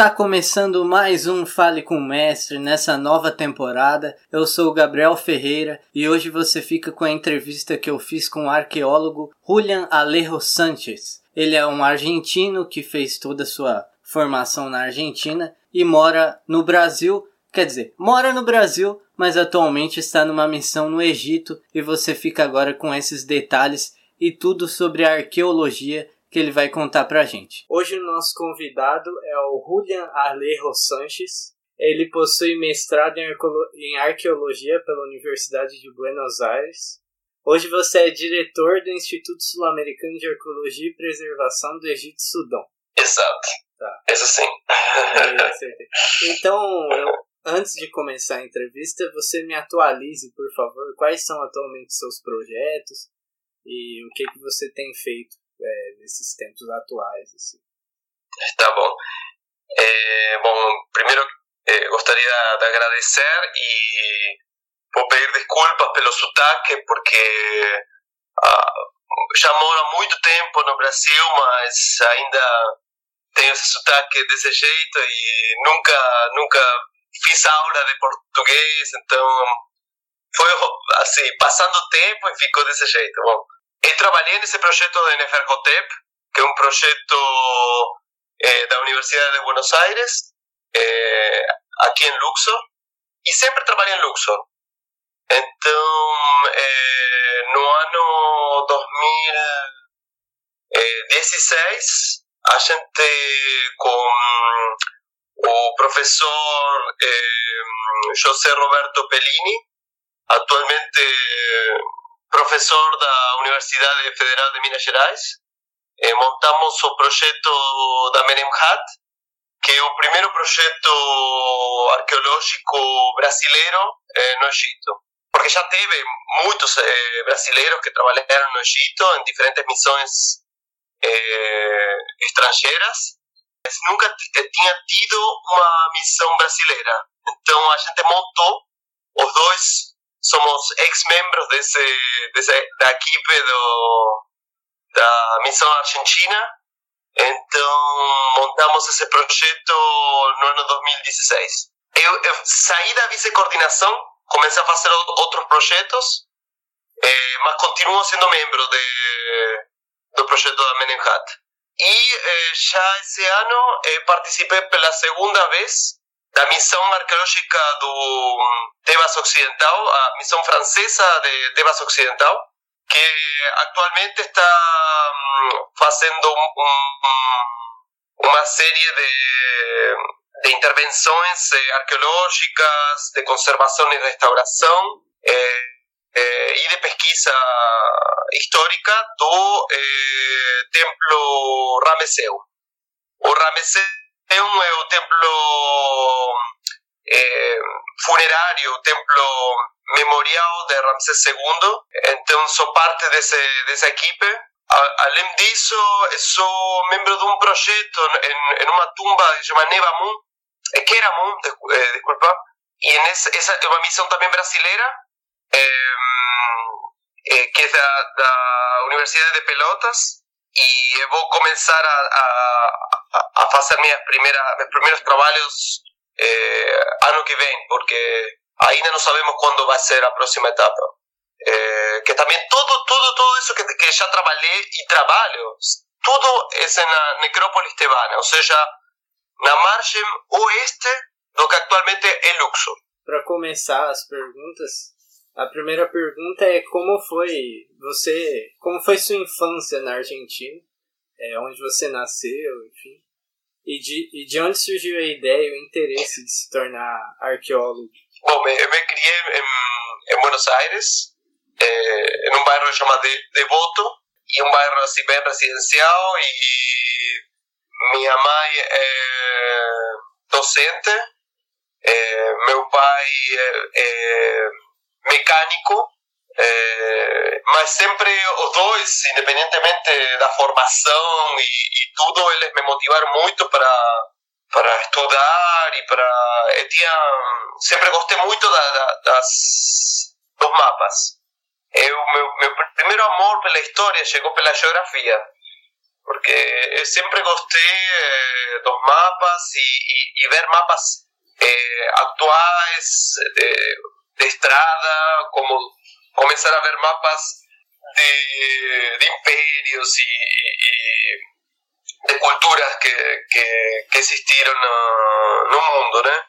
Está começando mais um Fale com o Mestre nessa nova temporada. Eu sou o Gabriel Ferreira e hoje você fica com a entrevista que eu fiz com o arqueólogo Julian Alejo Sanchez. Ele é um argentino que fez toda a sua formação na Argentina e mora no Brasil. Quer dizer, mora no Brasil, mas atualmente está numa missão no Egito e você fica agora com esses detalhes e tudo sobre a arqueologia que ele vai contar pra gente. Hoje o nosso convidado é o Julian Alejo Sanches. Ele possui mestrado em arqueologia pela Universidade de Buenos Aires. Hoje você é diretor do Instituto Sul-Americano de Arqueologia e Preservação do Egito Sudão. Exato. Tá. Isso sim. então, eu, antes de começar a entrevista, você me atualize, por favor, quais são atualmente seus projetos e o que, que você tem feito é, nesses tempos atuais. Assim. Tá bom. É, bom, primeiro é, gostaria de agradecer e vou pedir desculpas pelo sotaque, porque ah, já moro há muito tempo no Brasil, mas ainda tenho esse sotaque desse jeito e nunca, nunca fiz aula de português, então foi assim, passando o tempo e ficou desse jeito. Bom, eu trabalhei nesse projeto de Neferhotep, que é um projeto eh, da Universidade de Buenos Aires, eh, aqui em Luxor, e sempre trabalhei em Luxor. Então, eh, no ano 2016, a gente com o professor José Roberto Pellini, atualmente profesor da Universidade Federal de Minas Gerais, eh, montamos o projeto da Menemhat, que é o primeiro projeto arqueológico brasileiro eh, no Egito. Porque já teve muitos eh, brasileiros que trabalharam no Egito em diferentes missões eh, estrangeiras, mas nunca tinha tido uma missão brasileira. Então a gente montou os dois somos ex-membros desse, desse, da equipe do, da Missão Argentina, então montamos esse projeto no ano 2016. Eu, eu saí da vice-coordenação, comecei a fazer outros projetos, eh, mas continuo sendo membro de, do projeto da Menemhat. E eh, já esse ano eh, participei pela segunda vez da missão arqueológica do Tebas Occidental, a missão francesa de Tebas Occidental, que atualmente está fazendo um, uma série de, de intervenções eh, arqueológicas, de conservação e restauração eh, eh, e de pesquisa histórica do eh, templo Rameseu. O Rameseu é o templo é, funerário, o templo memorial de Ramsés II. Então sou parte desse, dessa equipe. Além disso, sou membro de um projeto em, em uma tumba que se chama Nevamun, que era Mun, desculpa, e nessa, essa é uma missão também brasileira, é, que é da, da Universidade de Pelotas, e eu vou começar a, a a, fazer minhas primeiras, meus primeiros trabalhos eh, ano que vem, porque ainda não sabemos quando vai ser a próxima etapa. Eh, que também tudo, tudo, tudo isso que, que já trabalhei e trabalho, tudo é na necrópolis tebana, ou seja, na margem oeste do que atualmente é Luxor. Para começar as perguntas, a primeira pergunta é como foi você, como foi sua infância na Argentina? é, onde você nasceu, enfim. E de, e de onde surgiu a ideia e o interesse de se tornar arqueólogo? Bom, eu me criei em, em Buenos Aires, é, em um bairro chamado Devoto, e um bairro assim bem residencial, e minha mãe é docente, é, meu pai é, é mecânico, é, mas sempre os dois, independentemente da formação e, e, tudo, eles me motivaram muito para para estudar e para eu tinha sempre gostei muito da, da, das dos mapas. eu, meu, meu primeiro amor pela história chegou pela geografia, porque eu sempre gostei eh, dos mapas e, e, e ver mapas eh, atuais de, de, estrada, como começar a ver mapas de, de impérios e, e, de culturas que, que, que existiram no, no mundo, né?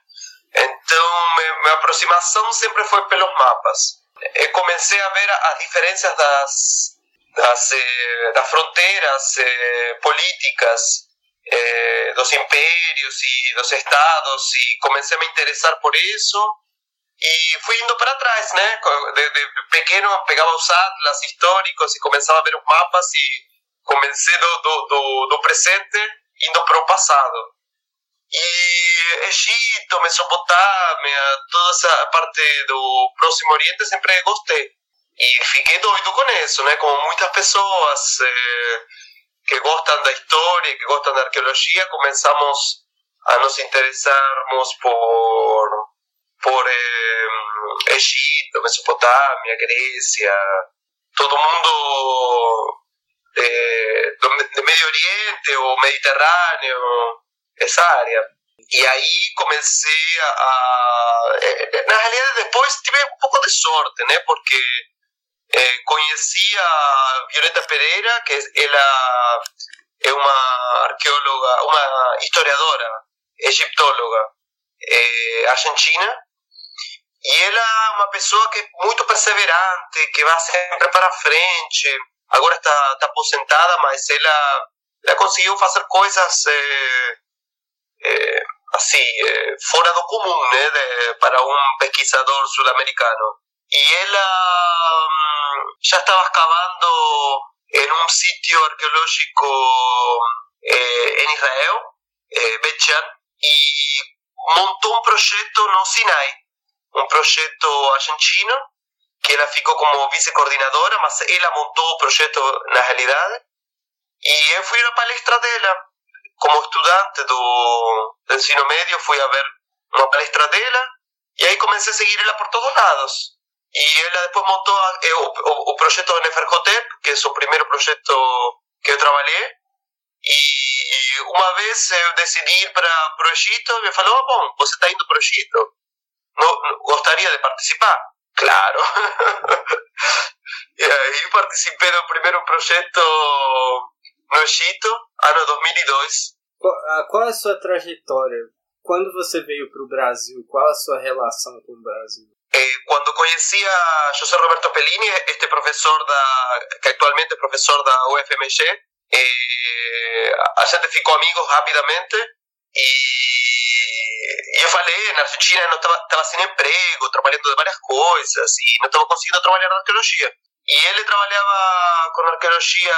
Então, minha aproximação sempre foi pelos mapas. Eu comecei a ver as diferenças das, das, eh, das fronteiras eh, políticas eh, dos impérios e dos estados e comecei a me interessar por isso e fui indo para trás, né? De, de pequeno pegava os atlas históricos e começava a ver os mapas e comecei do, do, do, do presente indo para o passado. E Egito, Mesopotâmia, toda essa parte do Próximo Oriente sempre gostei. E fiquei doido com isso, né? Como muitas pessoas eh, que gostam da história, que gostam da arqueologia, começamos a nos interessarmos por, por eh, Egito, Mesopotâmia, Grécia, todo mundo de, de Medio Oriente o Mediterráneo, essa área. E aí comecei a, a, Na realidade, depois tive um pouco de sorte, né? Porque eh, conheci a Violeta Pereira, que é uma arqueóloga, uma historiadora, egiptóloga eh, argentina. E ela é uma pessoa que é muito perseverante, que vai sempre para frente. Agora está, está aposentada, mas ela, ela conseguiu fazer coisas eh, eh, assim, eh, fora do comum, né, de, para um pesquisador sul-americano. E ela um, já estava escavando em um sítio arqueológico em Israel, Bet-Shan, e montou um projeto no Sinai, um projeto argentino, que ela ficou como vice-coordenadora, mas ela montou o projeto na realidade, e eu fui na palestra dela, como estudante do, ensino médio, fui a ver uma palestra dela e aí comecei a seguir ela por todos lados. E ela depois montou eh, o, o, projeto Neferhotep, que é o primeiro projeto que eu trabalhei. E uma vez eu decidi ir para o Egito e me falou: oh, bom, você está indo para o Egito. Não, gostaria de participar? Claro. e aí participei do primeiro projeto no Egito, ano 2002. Qual, a sua trajetória? Quando você veio para o Brasil, qual a sua relação com o Brasil? Eh, quando conheci a José Roberto Pellini, este professor da, que atualmente é professor da UFMG, eh, a gente ficou amigos rapidamente e eu falei, na Argentina eu não estava sem emprego, trabalhando de várias coisas e não estava conseguindo trabalhar na arqueologia. E ele trabalhava com arqueologia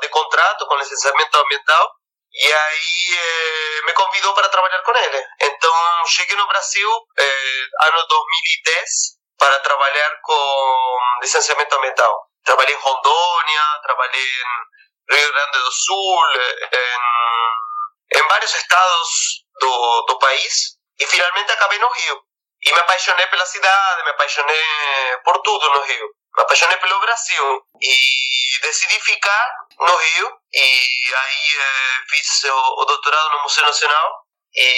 de contrato, com licenciamento ambiental, e aí eh, me convidou para trabalhar com ele. Então cheguei no Brasil eh, ano 2010 para trabalhar com licenciamento ambiental. Trabalhei em Rondônia, trabalhei em Rio Grande do Sul, em, em vários estados do, do país, e finalmente acabei no Rio. E me apaixonei pela cidade, me apaixonei por tudo no Rio. Me apaixonei pelo Brasil e decidi ficar no Rio. E aí eh, fiz o, o, doutorado no Museu Nacional e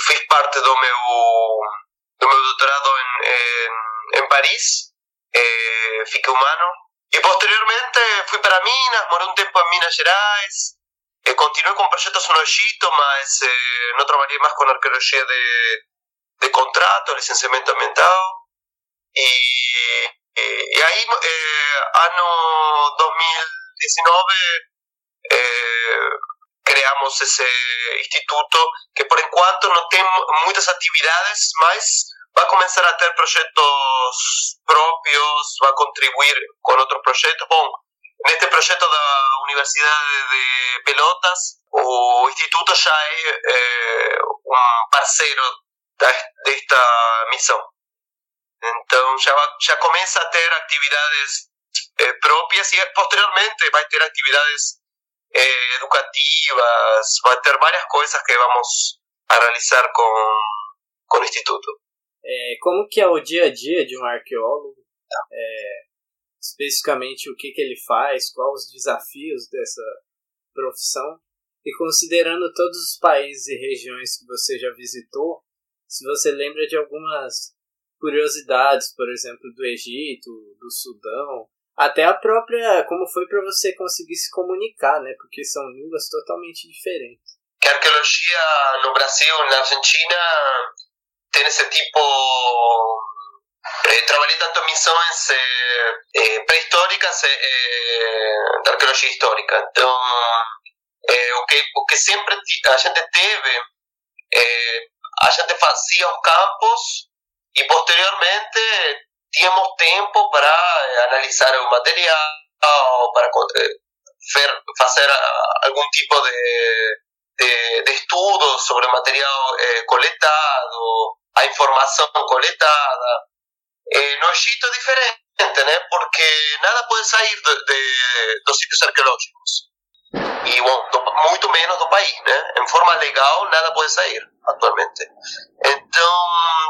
fiz parte do meu, do meu doutorado em, em, em Paris. Eh, fiquei um ano. E posteriormente fui para Minas, morei um tempo em Minas Gerais. Eh, continuei com projetos no Egito, mas eh, não trabalhei mais com arqueologia de de contrato, licenciamento ambiental. Y, y, y ahí, eh, año 2019, eh, creamos ese instituto que por enquanto no tiene muchas actividades, mas va a comenzar a tener proyectos propios, va a contribuir con otros proyectos. Bueno, en este proyecto de de Pelotas, o instituto ya es eh, un parceiro de esta misión. Entonces ya, ya comienza a tener actividades eh, propias y posteriormente va a tener actividades eh, educativas, va a tener varias cosas que vamos a realizar con, con o Instituto. É, como que é o dia a dia de um arqueólogo? É, especificamente o que, que ele faz, quais os desafios dessa profissão. E considerando todos os países e regiões que você já visitou, se você lembra de algumas curiosidades, por exemplo, do Egito, do Sudão, até a própria como foi para você conseguir se comunicar, né? Porque são línguas totalmente diferentes. Que a arqueologia no Brasil, na Argentina, tem esse tipo Eh, trabajé tanto en missões eh, eh, pré-históricas de arqueologia histórica. Entonces, o, que, o que a gente teve, a gente fazia os campos e posteriormente tínhamos tempo para analisar o material, para fazer algum tipo de, de, de sobre material coletado, a informação coletada. Eh, no es diferente, ¿no? porque nada puede salir de, de, los sitios arqueológicos. Y bueno, mucho menos del país, ¿no? En forma legal, nada puede salir actualmente. Entonces,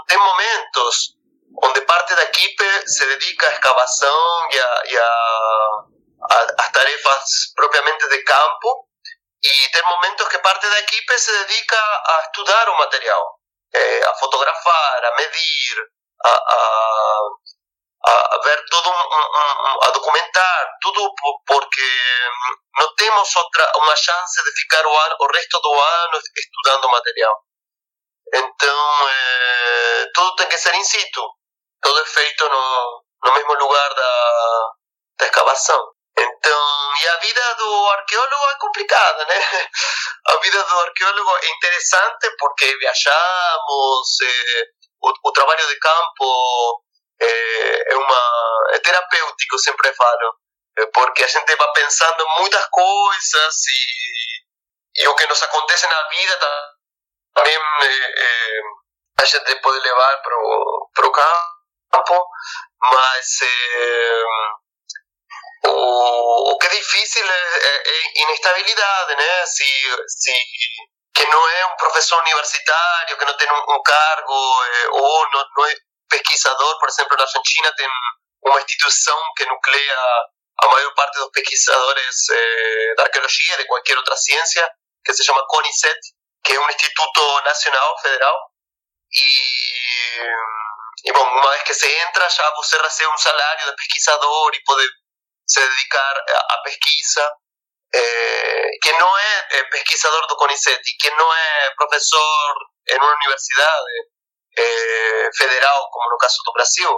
hay momentos donde parte da equipe se dedica a excavación y a, y a, a, tarefas propiamente de campo, y hay momentos que parte da equipe se dedica a estudiar un material, eh, a fotografar, a medir, a, a, a ver todo, um, um, a documentar tudo, porque não temos outra uma chance de ficar o, ano, o resto do ano estudando material. Então, é, tudo tem que ser in situ, tudo é feito no, no mesmo lugar da, da escavação. Então, e a vida do arqueólogo é complicada, né? A vida do arqueólogo é interessante porque viajamos, é, o, o trabalho de campo é, é, uma, é terapêutico, sempre falo, porque a gente vai pensando muitas coisas e, e o que nos acontece na vida também é, a gente pode levar para o campo, mas o, o que é difícil é, é, é inestabilidade, né? Que no es un profesor universitario, que no tiene un, cargo, eh, o no, es pesquisador, por ejemplo, en Argentina tiene una institución que nuclea a mayor parte de los pesquisadores eh, de arqueología, de cualquier otra ciencia, que se llama CONICET, que es un instituto nacional, federal, y, y bueno, una vez que se entra ya usted recibe un salario de pesquisador y puede se dedicar a, a pesquisa eh, que no es eh, pesquisador do CONICET y que no es profesor en una universidad eh, federal, como en el caso do Brasil,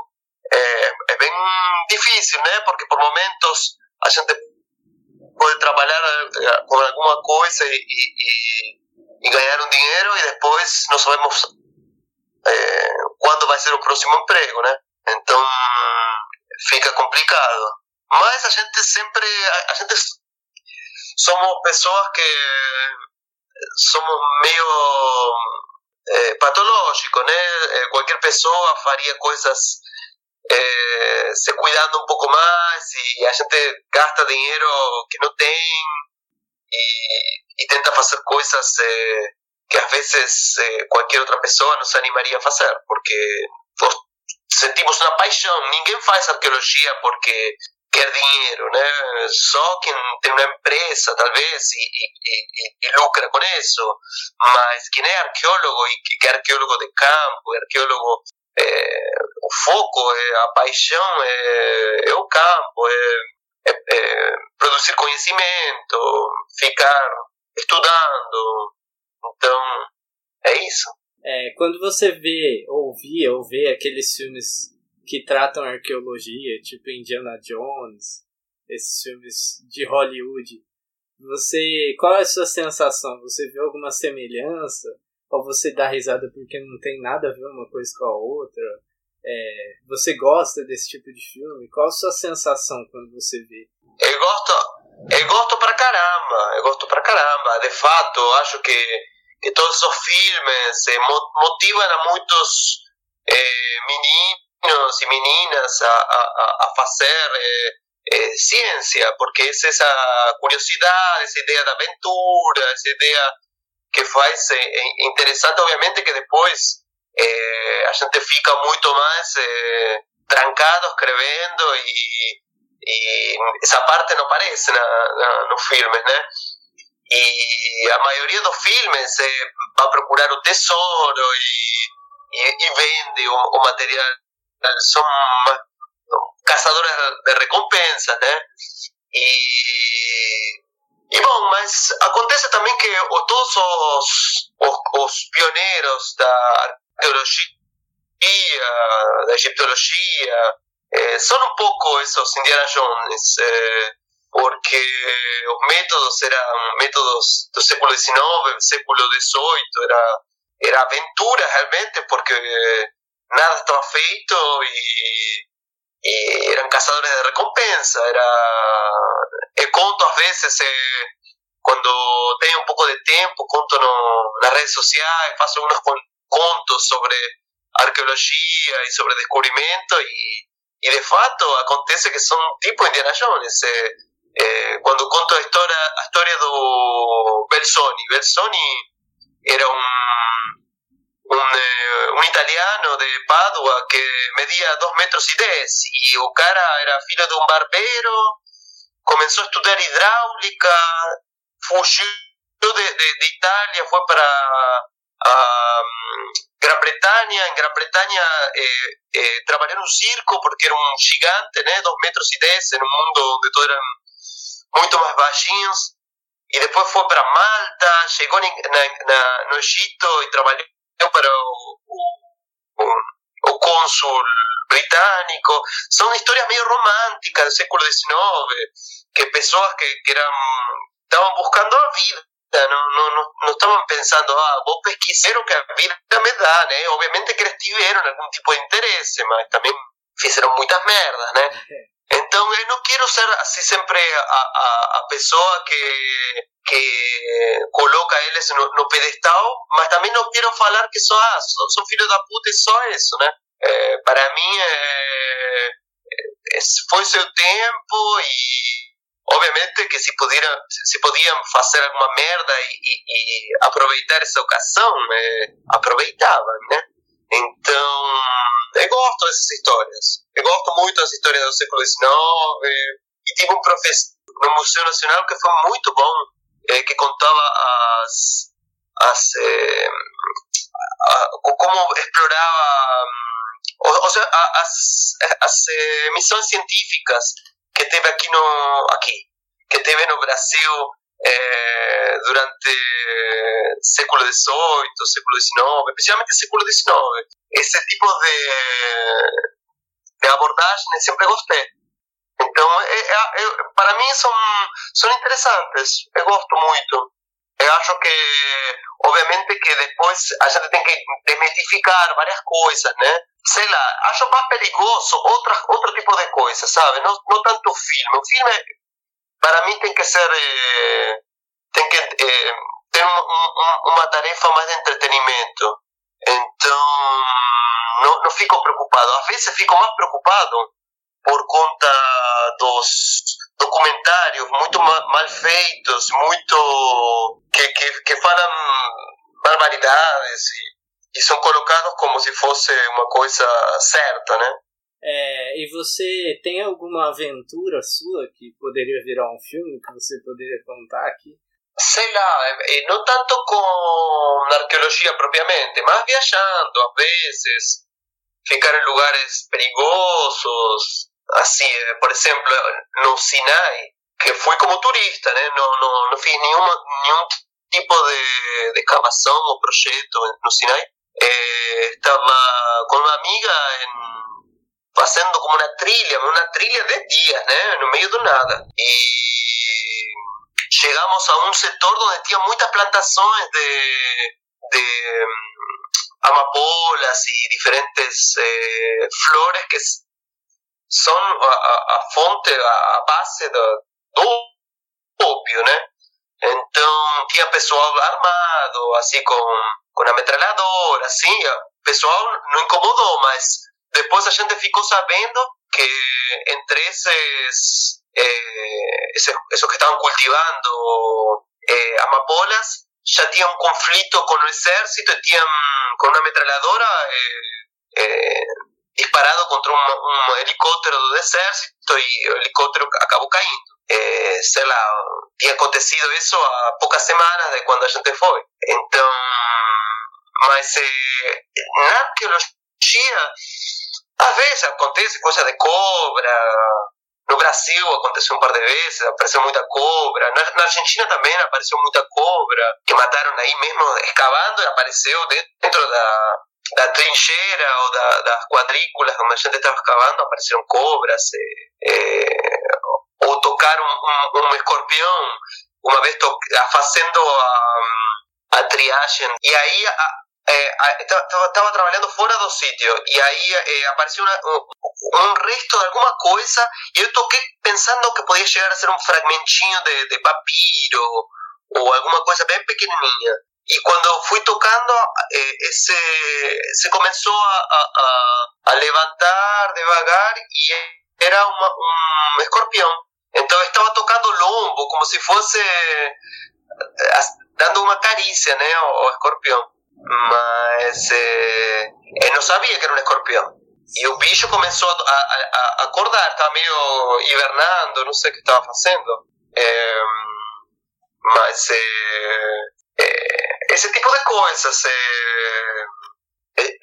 eh, es bien difícil, ¿no? porque por momentos a gente puede trabajar eh, con alguna cosa y, y, y ganar un dinero y después no sabemos eh, cuándo va a ser el próximo empleo, ¿no? Entonces fica complicado. Mas a gente siempre, a gente somos pessoas que somos meio é, patológicos, né? Qualquer pessoa faria coisas é, se cuidando um pouco mais e a gente gasta dinheiro que não tem e, e tenta fazer coisas é, que às vezes qualquer outra pessoa não se animaria a fazer, porque sentimos uma paixão. Ninguém faz arqueologia porque quer dinheiro, né? Só quem tem uma empresa, talvez, e, e, e, e lucra com isso. Mas quem é arqueólogo e que é arqueólogo de campo, é arqueólogo, é, o foco, é, a paixão é, é o campo, é, é, é produzir conhecimento, ficar estudando. Então, é isso. É, quando você vê, ouvia ou vê aqueles filmes que tratam arqueologia, tipo Indiana Jones, esses filmes de Hollywood. Você, qual é a sua sensação? Você vê alguma semelhança? Ou você dá risada porque não tem nada a ver uma coisa com a outra? É, você gosta desse tipo de filme? Qual a sua sensação quando você vê? Eu gosto, eu gosto pra caramba, eu gosto pra caramba. De fato, acho que, que todos os filmes eh, motivam a muitos eh, meninos y meninas a, a, a eh, eh, ciencia, porque es esa curiosidad, esa idea de aventura, esa idea que hace eh, interesante, obviamente, que después a gente fica mucho más trancado escribiendo y, e essa parte não aparece na, na, no filme, né? E a maioria dos filmes é, vai procurar o tesouro e, e, e vende o, o, material. São caçadores de recompensas, né? E, e bom, mas acontece também que todos os, os, os pioneiros da arqueologia, da egiptologia, eh, son un poco esos Indiana Jones, eh, porque los métodos eran métodos del século XIX, século XVIII, era, era aventura realmente, porque estaba feito y, y eran cazadores de recompensa. Era, e conto a veces, eh, cuando tengo un poco de tiempo, conto no, las redes sociales, paso unos contos sobre arqueología y sobre descubrimiento y y de facto acontece que son tipo Indiana Jones. Eh, eh, cuando conto la historia de Belsoni, Belsoni era un, eh, un, italiano de Padua que medía 2 metros y 10 y o cara era filho de un barbero, comenzó a estudiar hidráulica, fugió de, de, de Italia, fue para Gran Bretaña, en Gran Bretaña eh, eh, trabajé en un circo porque era un gigante, ¿no? dos metros y diez, en un mundo donde todos eran mucho más baixinhos. Y después fue para Malta, llegó en, Egipto y trabajó para o, cónsul británico. Son historias medio románticas del século XIX, que personas que, que eran, estaban buscando vida no, no, no, no estaban pensando, ah, vos pesquisero que vida me dan, ¿eh? Obviamente que eles tiveram algún tipo de interés, mas también fizeram muchas merdas, ¿no? Entonces no quiero ser así siempre a, a, a pessoa que, que coloca eles no, no pedestal, mas también no quiero falar que só, ah, son, son filhos da puta e só isso, né? Eh, para mí eh, foi seu tempo e obviamente que si pudieran, si podían hacer alguna merda y, y, aproveitar esa ocasión, eh, aproveitaban, né? Eu gosto dessas histórias. Eu gosto muito das histórias do século XIX. E tive um professor no Museu Nacional que foi muito bom, eh, que contava as, as eh, a, como explorava, ou, seja, as, as eh, missões científicas que teve aqui no aqui que teve no Brasil eh, durante século XVIII, século XIX, especialmente século XIX. Esse tipo de, de abordagem sempre gostei. Então, é, é, é, para mim são, são interessantes, eu gosto muito. Eu acho que, obviamente, que depois a gente tem que desmitificar várias coisas, né? Sei lá, acho mais perigoso outra, outro tipo de coisa, sabe? Não, não tanto o filme. O filme, para mim, tem que ser. Eh, tem que eh, ter um, um, uma tarefa mais de entretenimento. Então, não, não fico preocupado. Às vezes fico mais preocupado por conta dos documentários muito mal feitos, muito que, que, que falam barbaridades e, e são colocados como se fosse uma coisa certa, né? É, e você tem alguma aventura sua que poderia virar um filme que você poderia contar aqui? Sei lá, não tanto com arqueologia propriamente, mas viajando às vezes, ficar em lugares perigosos, así, eh, por ejemplo, no Sinai, que fui como turista, ¿eh? no, no, no fiz ningún, ningún tipo de, de excavación o proyecto no Sinai. Eh, estaba con una amiga en, pasando como una trilla, una trilla de días, ¿eh? no medio de nada. Y llegamos a un sector donde tenía muchas plantaciones de, de um, amapolas y diferentes eh, flores que son a, a, a fonte, a, base do, do ópio, né? Então, tinha pessoal armado, assim, com, com a metralhadora, assim, o pessoal não incomodou, mas depois a gente ficou sabendo que entre esses, eh, esses, esses que estavam cultivando eh, amapolas, já tinha um conflito com o exército, tinham com uma metralhadora, eh, disparado contra um, um helicóptero do exército e o helicóptero acabou caindo. É, sei lá, tinha acontecido isso há poucas semanas de quando a gente foi. Então, mas é, na arqueologia, às vezes acontece coisa de cobra. No Brasil aconteceu um par de vezes, apareceu muita cobra. Na, na Argentina também apareceu muita cobra, que mataram aí mesmo escavando e apareceu dentro da, da trincheira ou da, das quadrículas onde a gente estava escavando, apareceram cobras. É, ou tocar um, um, um escorpião, uma vez fazendo a, a triagem. E aí estava trabalhando fora do sítio e aí eh, apareceu uma, um, um, resto de alguma coisa e eu toquei pensando que podia chegar a ser um fragmentinho de, de papiro ou alguma coisa bem pequenininha. E quando eu fui tocando, eh, esse, se começou a, a, a, levantar devagar e era uma, um escorpião. Então eu estava tocando o lombo como se fosse dando uma carícia né, ao, ao escorpião. Mas eh, eu não sabia que era um escorpião. E o bicho começou a, a, a acordar, estava meio hibernando, não sei o que estava fazendo. É, mas é, é, esse tipo de coisas.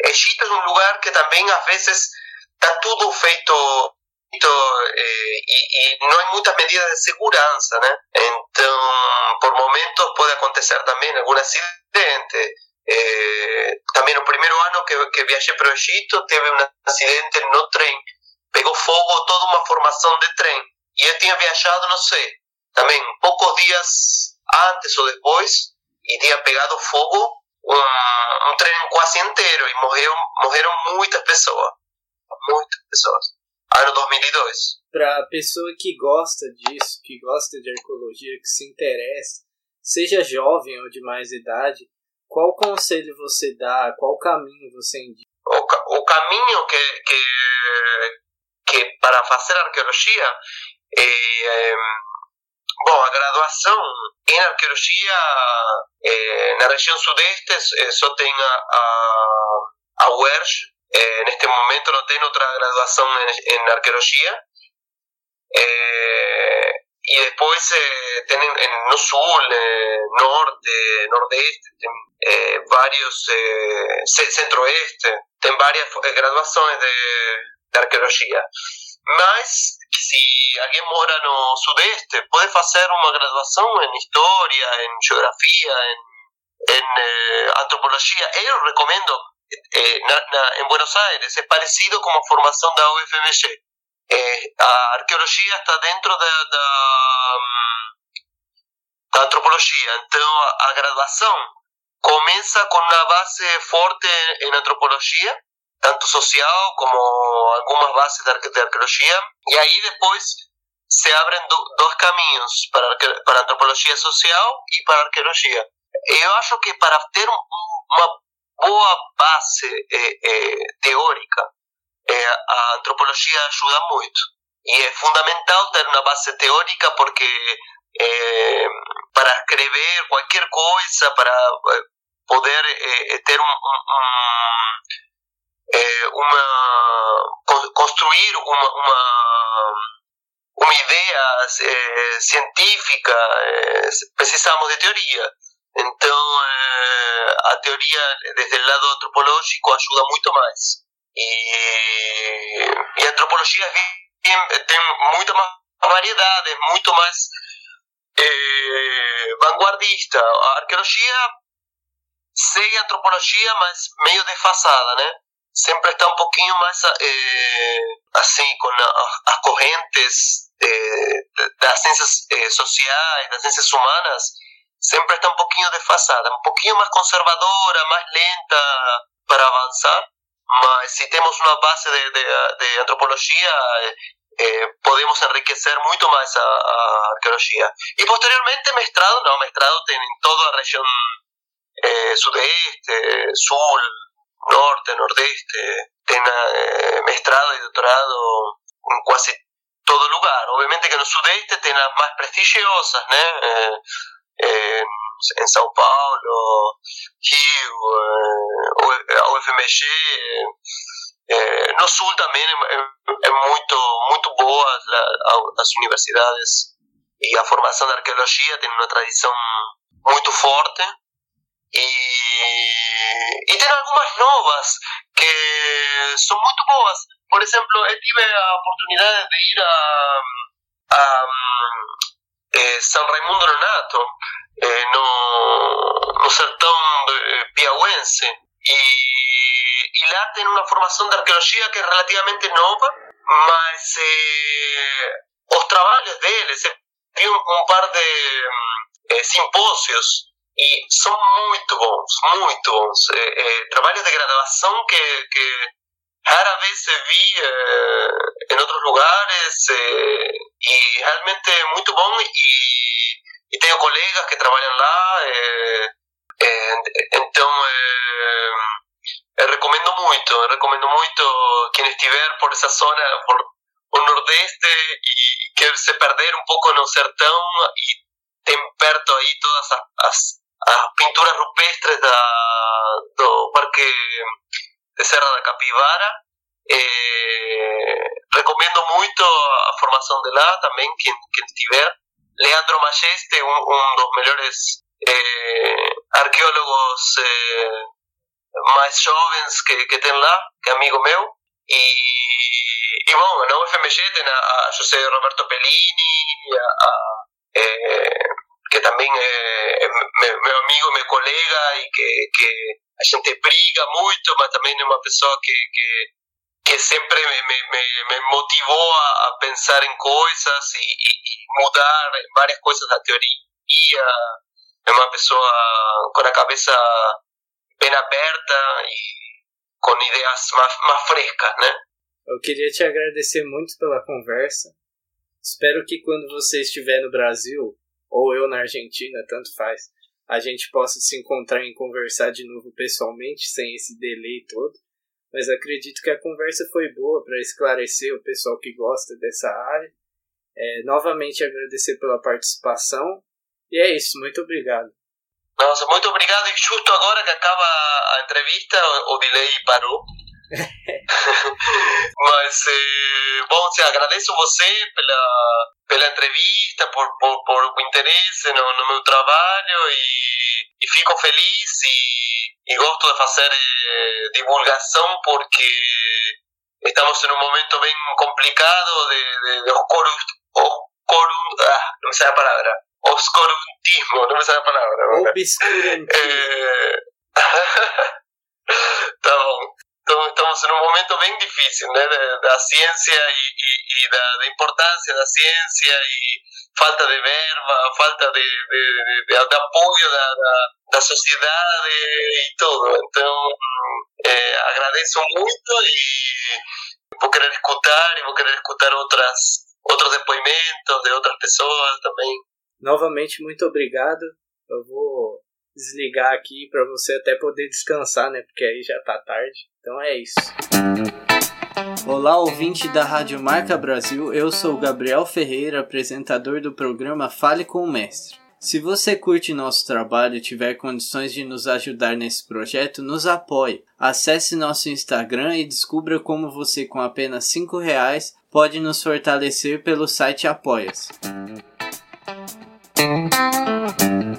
Egito é um lugar que também às vezes está tudo feito e, e, não há muitas medidas de segurança, né? Então, por momentos pode acontecer também algum acidente eh, también el primer año que, que viajé para Egipto, tuve un accidente no tren, pegó fuego toda una formación de tren, y yo tenía viajado, no sé, también pocos días antes o después, y tenía pegado fuego un, un tren casi entero, y murieron, murieron muchas personas, muchas personas. Ano 2002. Para pessoa que gosta disso, que gosta de arqueologia, que se interessa, seja jovem ou de mais idade, qual conselho você dá? Qual caminho você indica? O, o caminho que, que, que para fazer arqueologia é, é bom, a graduação em arqueologia é, na região sudeste é, só tem a, a, a UERJ, neste momento não tem outra graduação em, em arqueologia. É, y eh, tienen en no sur, eh, norte, nordeste, ten, eh, varios eh, centro-oeste, tienen varias eh, graduaciones de, de arqueología. Mas, si alguien mora no sudeste, puede hacer una graduación en historia, en geografía, en, en eh, antropología. Yo recomiendo eh, na, na, en Buenos Aires, es parecido como formación de UFMG. Eh, a arqueologia está dentro da, da, da antropologia. Então, a, graduação começa com uma base forte em antropologia, tanto social como algumas bases de, arqueologia, e aí depois se abrem do, dois caminhos para, para antropologia social e para arqueologia. Eu acho que para ter um, uma boa base eh, eh, teórica é, a antropologia ajuda muito. E é fundamental ter uma base teórica porque é, para escrever qualquer coisa, para eh, poder é, ter um, um, uma construir uma, uma, uma ideia científica, precisamos de teoria. Então, a teoria, desde o lado antropológico, ajuda muito mais. E, a antropologia tem, tem mais variedade, muito mais é, vanguardista. A arqueologia segue a antropologia, mas meio defasada, né? Sempre está um pouquinho mais é, assim, com as correntes é, das ciências é, sociais, das ciências humanas, sempre está um pouquinho defasada, um pouquinho mais conservadora, mais lenta para avançar mas se temos uma base de, de, de antropologia, eh, podemos enriquecer muito mais a, a, arqueologia. E posteriormente, mestrado, não, mestrado tem em toda a região eh, sudeste, sul, norte, nordeste, tem eh, mestrado e doutorado em quase todo lugar. Obviamente que no sudeste tem as mais prestigiosas, né? Eh, en Sao Paulo, Rio, eh, UFMG, É, no Sul também é, é, é universidades e a formação da arqueologia tem uma tradição muito forte e, e tem algumas novas que são muito boas. Por exemplo, eu tive a oportunidade de ir a, a eh, San Raimundo Nonato, eh, no, no sertão piauense, lá tem uma formação de arqueologia que é relativamente nova, mas eh, os trabalhos deles, vi um, um par de eh, simpósios e são muito bons, muito bons. Eh, eh, trabalhos de graduação que, que rara vez se vi em outros lugares e realmente é muito bom e tenho colegas que trabalham lá então recomendo muito recomendo muito quem estiver por essa zona por o Nordeste e quer se perder um pouco no sertão e tem perto aí todas as, as, as pinturas rupestres da, do Parque de Serra da Capivara. Eh, recomendo muito a formação de lá também, quem, quem tiver. Leandro Majeste, um, um dos melhores eh, arqueólogos eh, mais jovens que, que tem lá, que é amigo meu. Y, y bueno, na UFMG ten a, a José Roberto Pellini, a, a, eh, que tamén é eh, meu, amigo, meu colega e que, que a xente briga moito, mas tamén é unha persoa que, que, que sempre me, me, me motivou a, pensar em coisas e, e, e mudar várias coisas da teoria. É uma pessoa com a cabeça bem aberta e com ideias mais, mais frescas, né? Eu queria te agradecer muito pela conversa. Espero que quando você estiver no Brasil, ou eu na Argentina, tanto faz, a gente possa se encontrar e conversar de novo pessoalmente, sem esse delay todo. Mas acredito que a conversa foi boa para esclarecer o pessoal que gosta dessa área. É, novamente agradecer pela participação. E é isso, muito obrigado. Nossa, muito obrigado. E justo agora que acaba a entrevista, o, o delay parou. Mas, eh, bom, te agradeço você pela, pela entrevista, por, por, por o interesse no, no meu trabalho e, e fico feliz e, e gosto de fazer eh, divulgação porque estamos em um momento bem complicado de, de, de oscuro, oscuro, ah, não sei a palavra, oscurantismo, no me sale la palabra. Obscurantismo. Eh... estamos, estamos en un momento bien difícil, ¿no? La ciencia y, y, y de la importância da ciência e falta de verba, falta de, de, de, de apoio da, da, da, sociedade e tudo. Então, eh, agradeço muito e vou querer escutar e vou querer escutar outras, outros depoimentos de outras pessoas também. Novamente, muito obrigado. Eu vou desligar aqui para você até poder descansar, né? Porque aí já tá tarde. Então é isso. Olá, ouvinte da Rádio Marca Brasil. Eu sou Gabriel Ferreira, apresentador do programa Fale com o Mestre. Se você curte nosso trabalho e tiver condições de nos ajudar nesse projeto, nos apoie. Acesse nosso Instagram e descubra como você, com apenas R$ reais, pode nos fortalecer pelo site Apoia-se. thank you